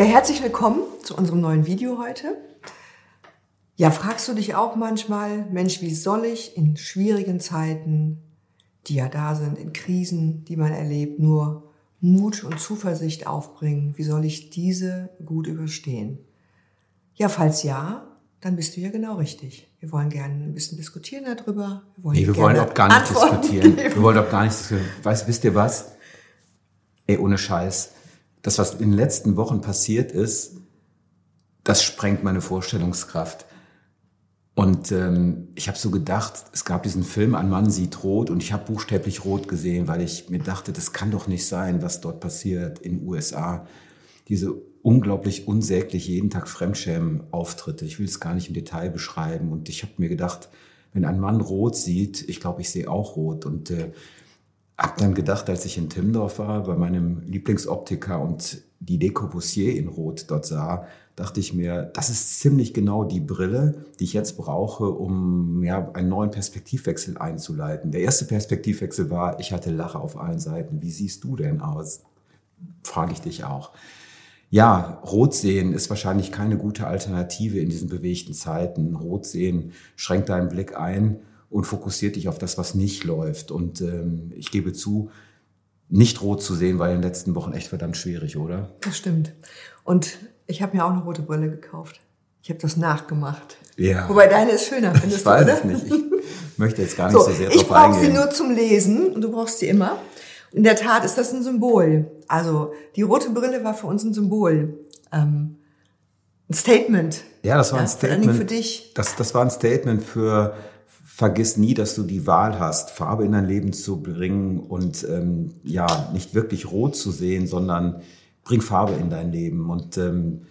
Ja, herzlich willkommen zu unserem neuen Video heute. Ja, fragst du dich auch manchmal, Mensch, wie soll ich in schwierigen Zeiten, die ja da sind, in Krisen, die man erlebt, nur Mut und Zuversicht aufbringen? Wie soll ich diese gut überstehen? Ja, falls ja, dann bist du ja genau richtig. Wir wollen gerne ein bisschen diskutieren darüber. Wir wollen, nee, wir wollen auch gar nicht Antworten diskutieren. Geben. Wir wollen auch gar nicht diskutieren. Weißt, wisst ihr was? Ey, ohne Scheiß. Das, was in den letzten Wochen passiert ist, das sprengt meine Vorstellungskraft. Und ähm, ich habe so gedacht, es gab diesen Film Ein Mann sieht rot und ich habe buchstäblich rot gesehen, weil ich mir dachte, das kann doch nicht sein, was dort passiert in den USA. Diese unglaublich unsäglich jeden Tag Fremdschämen-Auftritte. Ich will es gar nicht im Detail beschreiben. Und ich habe mir gedacht, wenn ein Mann rot sieht, ich glaube, ich sehe auch rot. Und äh, habe dann gedacht, als ich in Timmendorf war, bei meinem Lieblingsoptiker und die De Corbusier in Rot dort sah, dachte ich mir, das ist ziemlich genau die Brille, die ich jetzt brauche, um ja, einen neuen Perspektivwechsel einzuleiten. Der erste Perspektivwechsel war, ich hatte Lache auf allen Seiten. Wie siehst du denn aus? Frage ich dich auch. Ja, Rot sehen ist wahrscheinlich keine gute Alternative in diesen bewegten Zeiten. Rot sehen schränkt deinen Blick ein und fokussiert dich auf das, was nicht läuft. Und ähm, ich gebe zu, nicht rot zu sehen war in den letzten Wochen echt verdammt schwierig, oder? Das stimmt. Und ich habe mir auch eine rote Brille gekauft. Ich habe das nachgemacht. Ja. Wobei deine ist schöner, findest ich du, weiß oder? es nicht. Ich möchte jetzt gar nicht so, so sehr drauf. Ich brauche sie nur zum Lesen und du brauchst sie immer. In der Tat ist das ein Symbol. Also die rote Brille war für uns ein Symbol. Ähm, ein Statement. Ja, das war ein ja, Statement. Für dich. Das, das war ein Statement für vergiss nie, dass du die Wahl hast, Farbe in dein Leben zu bringen und ähm, ja, nicht wirklich rot zu sehen, sondern bring Farbe in dein Leben. Und ähm,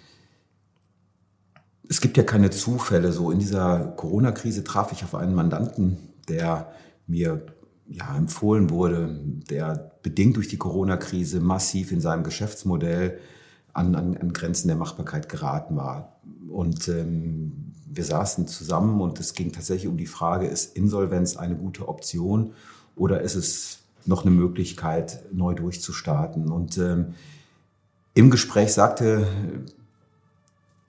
es gibt ja keine Zufälle. So in dieser Corona-Krise traf ich auf einen Mandanten, der mir ja, empfohlen wurde, der bedingt durch die Corona-Krise massiv in seinem Geschäftsmodell an, an, an Grenzen der Machbarkeit geraten war. Und ähm, wir saßen zusammen und es ging tatsächlich um die Frage, ist Insolvenz eine gute Option oder ist es noch eine Möglichkeit, neu durchzustarten? Und ähm, im Gespräch sagte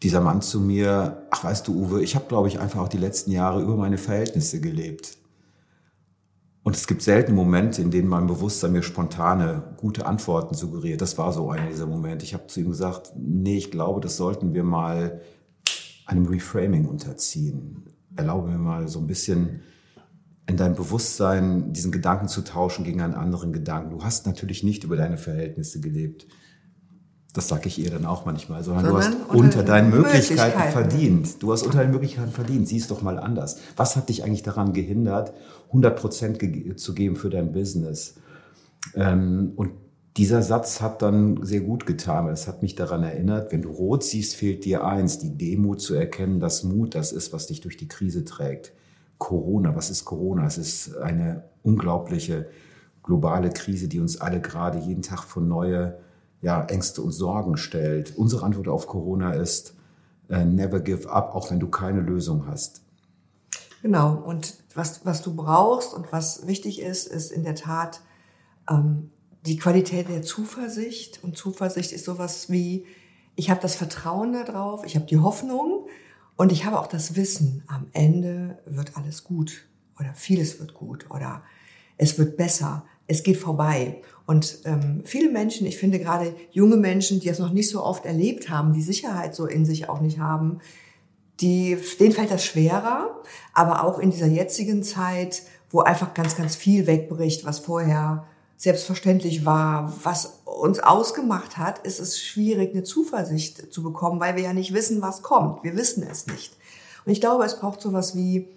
dieser Mann zu mir, ach weißt du, Uwe, ich habe, glaube ich, einfach auch die letzten Jahre über meine Verhältnisse gelebt. Und es gibt selten Momente, in denen mein Bewusstsein mir spontane, gute Antworten suggeriert. Das war so einer dieser Momente. Ich habe zu ihm gesagt, nee, ich glaube, das sollten wir mal einem Reframing unterziehen. Erlaube mir mal so ein bisschen in deinem Bewusstsein diesen Gedanken zu tauschen gegen einen anderen Gedanken. Du hast natürlich nicht über deine Verhältnisse gelebt. Das sage ich ihr dann auch manchmal, sondern, sondern du hast unter, unter deinen Möglichkeiten, Möglichkeiten, verdient. Du hast unter deinen Möglichkeiten verdient. Sieh es doch mal anders. Was hat dich eigentlich daran gehindert, 100 Prozent ge zu geben für dein Business? Ähm, und dieser Satz hat dann sehr gut getan. Es hat mich daran erinnert, wenn du rot siehst, fehlt dir eins, die Demut zu erkennen, dass Mut das ist, was dich durch die Krise trägt. Corona, was ist Corona? Es ist eine unglaubliche globale Krise, die uns alle gerade jeden Tag vor neue ja, Ängste und Sorgen stellt. Unsere Antwort auf Corona ist, uh, never give up, auch wenn du keine Lösung hast. Genau. Und was, was du brauchst und was wichtig ist, ist in der Tat ähm, die Qualität der Zuversicht. Und Zuversicht ist sowas wie, ich habe das Vertrauen darauf, ich habe die Hoffnung und ich habe auch das Wissen, am Ende wird alles gut oder vieles wird gut oder es wird besser, es geht vorbei. Und ähm, viele Menschen, ich finde gerade junge Menschen, die das noch nicht so oft erlebt haben, die Sicherheit so in sich auch nicht haben, die, denen fällt das schwerer, aber auch in dieser jetzigen Zeit, wo einfach ganz, ganz viel wegbricht, was vorher selbstverständlich war, was uns ausgemacht hat, ist es schwierig, eine Zuversicht zu bekommen, weil wir ja nicht wissen, was kommt. Wir wissen es nicht. Und ich glaube, es braucht sowas wie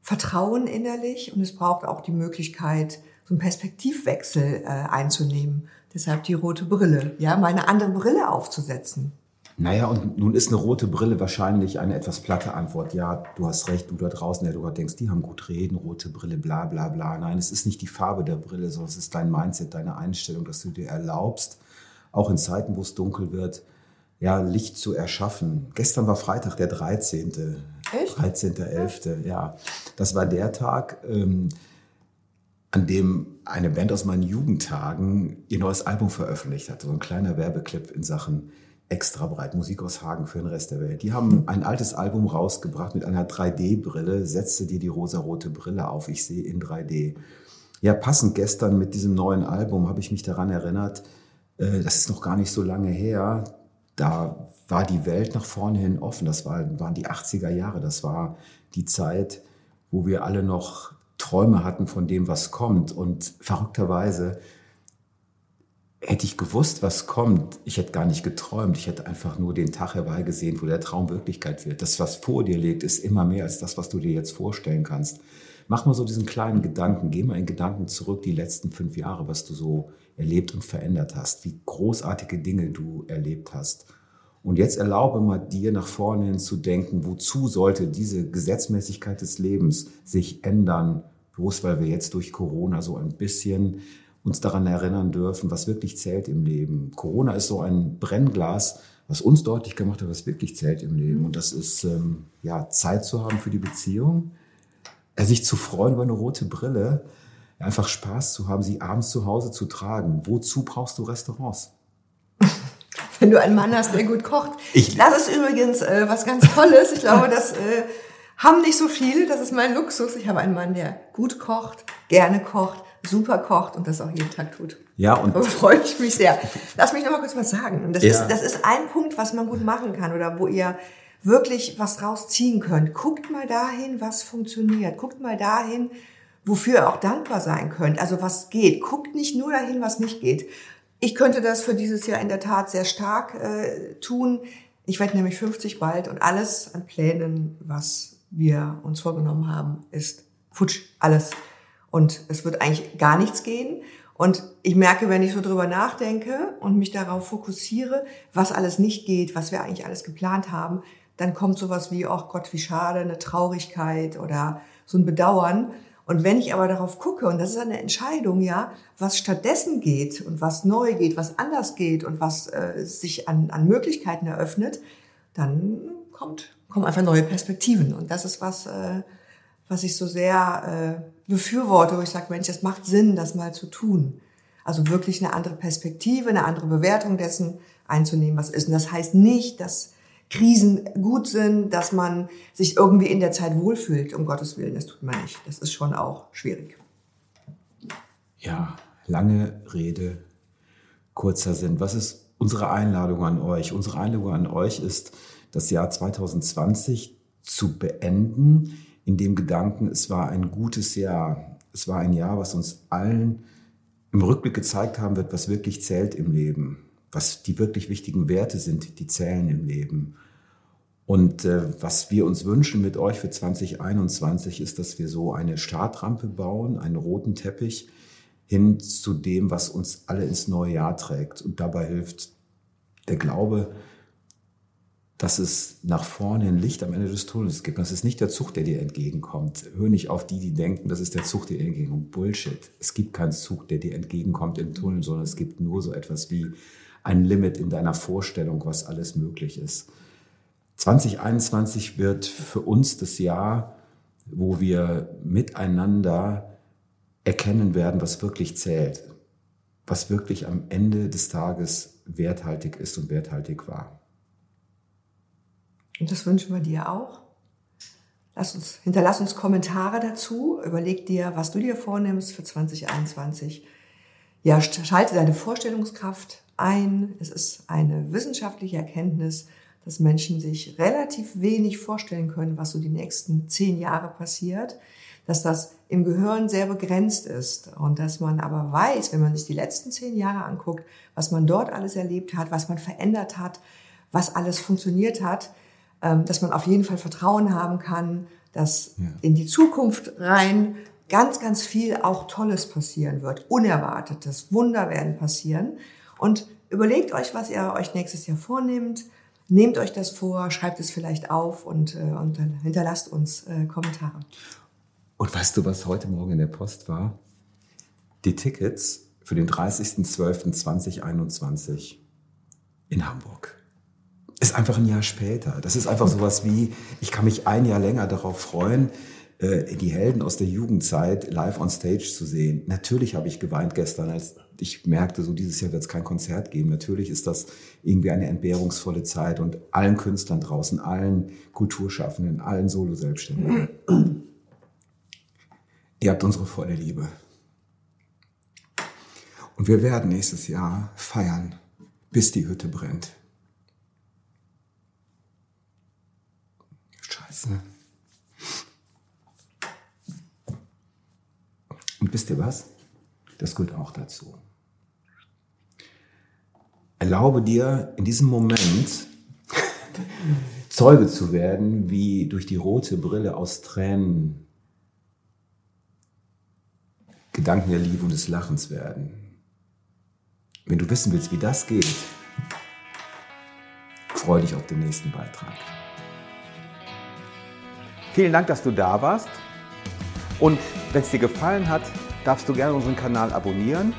Vertrauen innerlich und es braucht auch die Möglichkeit, so einen Perspektivwechsel äh, einzunehmen. Deshalb die rote Brille, ja, mal eine andere Brille aufzusetzen. Naja, und nun ist eine rote Brille wahrscheinlich eine etwas platte Antwort. Ja, du hast recht, du da draußen, der du gerade denkst, die haben gut reden, rote Brille, bla bla bla. Nein, es ist nicht die Farbe der Brille, sondern es ist dein Mindset, deine Einstellung, dass du dir erlaubst, auch in Zeiten, wo es dunkel wird, ja, Licht zu erschaffen. Gestern war Freitag, der 13. Echt? 13.11., ja. Das war der Tag, ähm, an dem eine Band aus meinen Jugendtagen ihr neues Album veröffentlicht hat. So ein kleiner Werbeclip in Sachen extra breit Musik aus Hagen für den Rest der Welt. Die haben ein altes Album rausgebracht mit einer 3D-Brille. Setze dir die rosarote Brille auf. Ich sehe in 3D. Ja, passend gestern mit diesem neuen Album habe ich mich daran erinnert, äh, das ist noch gar nicht so lange her. Da war die Welt nach vorne hin offen. Das war, waren die 80er Jahre. Das war die Zeit, wo wir alle noch Träume hatten von dem, was kommt. Und verrückterweise hätte ich gewusst, was kommt, ich hätte gar nicht geträumt. Ich hätte einfach nur den Tag herbeigesehen, wo der Traum Wirklichkeit wird. Das, was vor dir liegt, ist immer mehr als das, was du dir jetzt vorstellen kannst. Mach mal so diesen kleinen Gedanken, geh mal in Gedanken zurück, die letzten fünf Jahre, was du so erlebt und verändert hast, wie großartige Dinge du erlebt hast. Und jetzt erlaube mal dir nach vorne hin zu denken, wozu sollte diese Gesetzmäßigkeit des Lebens sich ändern, bloß weil wir jetzt durch Corona so ein bisschen uns daran erinnern dürfen, was wirklich zählt im Leben. Corona ist so ein Brennglas, was uns deutlich gemacht hat, was wirklich zählt im Leben. Und das ist ähm, ja Zeit zu haben für die Beziehung, äh, sich zu freuen über eine rote Brille, einfach Spaß zu haben, sie abends zu Hause zu tragen. Wozu brauchst du Restaurants? Wenn du einen Mann hast, der gut kocht. Ich, das ist übrigens äh, was ganz Tolles. Ich glaube, das äh, haben nicht so viele. Das ist mein Luxus. Ich habe einen Mann, der gut kocht, gerne kocht, super kocht und das auch jeden Tag tut. Ja, und. Da freue ich mich sehr. Lass mich noch mal kurz was sagen. Das, ja. ist, das ist ein Punkt, was man gut machen kann oder wo ihr wirklich was rausziehen könnt. Guckt mal dahin, was funktioniert. Guckt mal dahin, wofür ihr auch dankbar sein könnt. Also was geht. Guckt nicht nur dahin, was nicht geht. Ich könnte das für dieses Jahr in der Tat sehr stark äh, tun. Ich werde nämlich 50 bald und alles an Plänen, was wir uns vorgenommen haben, ist futsch, alles und es wird eigentlich gar nichts gehen. Und ich merke, wenn ich so drüber nachdenke und mich darauf fokussiere, was alles nicht geht, was wir eigentlich alles geplant haben, dann kommt sowas wie, ach Gott, wie schade, eine Traurigkeit oder so ein Bedauern. Und wenn ich aber darauf gucke, und das ist eine Entscheidung, ja, was stattdessen geht und was neu geht, was anders geht und was äh, sich an, an Möglichkeiten eröffnet, dann kommt, kommen einfach neue Perspektiven. Und das ist was, äh, was ich so sehr äh, befürworte, wo ich sage, Mensch, es macht Sinn, das mal zu tun. Also wirklich eine andere Perspektive, eine andere Bewertung dessen einzunehmen, was ist. Und das heißt nicht, dass Krisen gut sind, dass man sich irgendwie in der Zeit wohlfühlt, um Gottes Willen. Das tut man nicht. Das ist schon auch schwierig. Ja, lange Rede, kurzer Sinn. Was ist unsere Einladung an euch? Unsere Einladung an euch ist, das Jahr 2020 zu beenden in dem Gedanken, es war ein gutes Jahr. Es war ein Jahr, was uns allen im Rückblick gezeigt haben wird, was wirklich zählt im Leben, was die wirklich wichtigen Werte sind, die zählen im Leben. Und äh, was wir uns wünschen mit euch für 2021 ist, dass wir so eine Startrampe bauen, einen roten Teppich hin zu dem, was uns alle ins neue Jahr trägt. Und dabei hilft der Glaube, dass es nach vorne ein Licht am Ende des Tunnels gibt. Das ist nicht der Zug, der dir entgegenkommt. Hör nicht auf die, die denken, das ist der Zug, der dir entgegenkommt. Bullshit. Es gibt keinen Zug, der dir entgegenkommt im Tunnel, sondern es gibt nur so etwas wie ein Limit in deiner Vorstellung, was alles möglich ist. 2021 wird für uns das Jahr, wo wir miteinander erkennen werden, was wirklich zählt, was wirklich am Ende des Tages werthaltig ist und werthaltig war. Und das wünschen wir dir auch. Lass uns, hinterlass uns Kommentare dazu. Überleg dir, was du dir vornimmst für 2021. Ja, schalte deine Vorstellungskraft ein. Es ist eine wissenschaftliche Erkenntnis, dass Menschen sich relativ wenig vorstellen können, was so die nächsten zehn Jahre passiert, dass das im Gehirn sehr begrenzt ist und dass man aber weiß, wenn man sich die letzten zehn Jahre anguckt, was man dort alles erlebt hat, was man verändert hat, was alles funktioniert hat, dass man auf jeden Fall Vertrauen haben kann, dass ja. in die Zukunft rein ganz, ganz viel auch Tolles passieren wird, Unerwartetes, Wunder werden passieren. Und überlegt euch, was ihr euch nächstes Jahr vornehmt. Nehmt euch das vor, schreibt es vielleicht auf und, äh, und hinterlasst uns äh, Kommentare. Und weißt du, was heute Morgen in der Post war? Die Tickets für den 30.12.2021 in Hamburg ist einfach ein Jahr später. Das ist einfach sowas wie, ich kann mich ein Jahr länger darauf freuen, äh, die Helden aus der Jugendzeit live on stage zu sehen. Natürlich habe ich geweint gestern, als ich merkte, so dieses Jahr wird es kein Konzert geben. Natürlich ist das irgendwie eine entbehrungsvolle Zeit und allen Künstlern draußen, allen Kulturschaffenden, allen Solo-Selbstständigen. Ihr habt unsere volle Liebe. Und wir werden nächstes Jahr feiern, bis die Hütte brennt. Scheiße. Und wisst ihr was? Das gehört auch dazu. Erlaube dir in diesem Moment Zeuge zu werden, wie durch die rote Brille aus Tränen Gedanken der Liebe und des Lachens werden. Wenn du wissen willst, wie das geht, freue dich auf den nächsten Beitrag. Vielen Dank, dass du da warst. Und wenn es dir gefallen hat, darfst du gerne unseren Kanal abonnieren,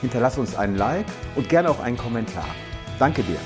hinterlass uns einen Like und gerne auch einen Kommentar. Danke dir.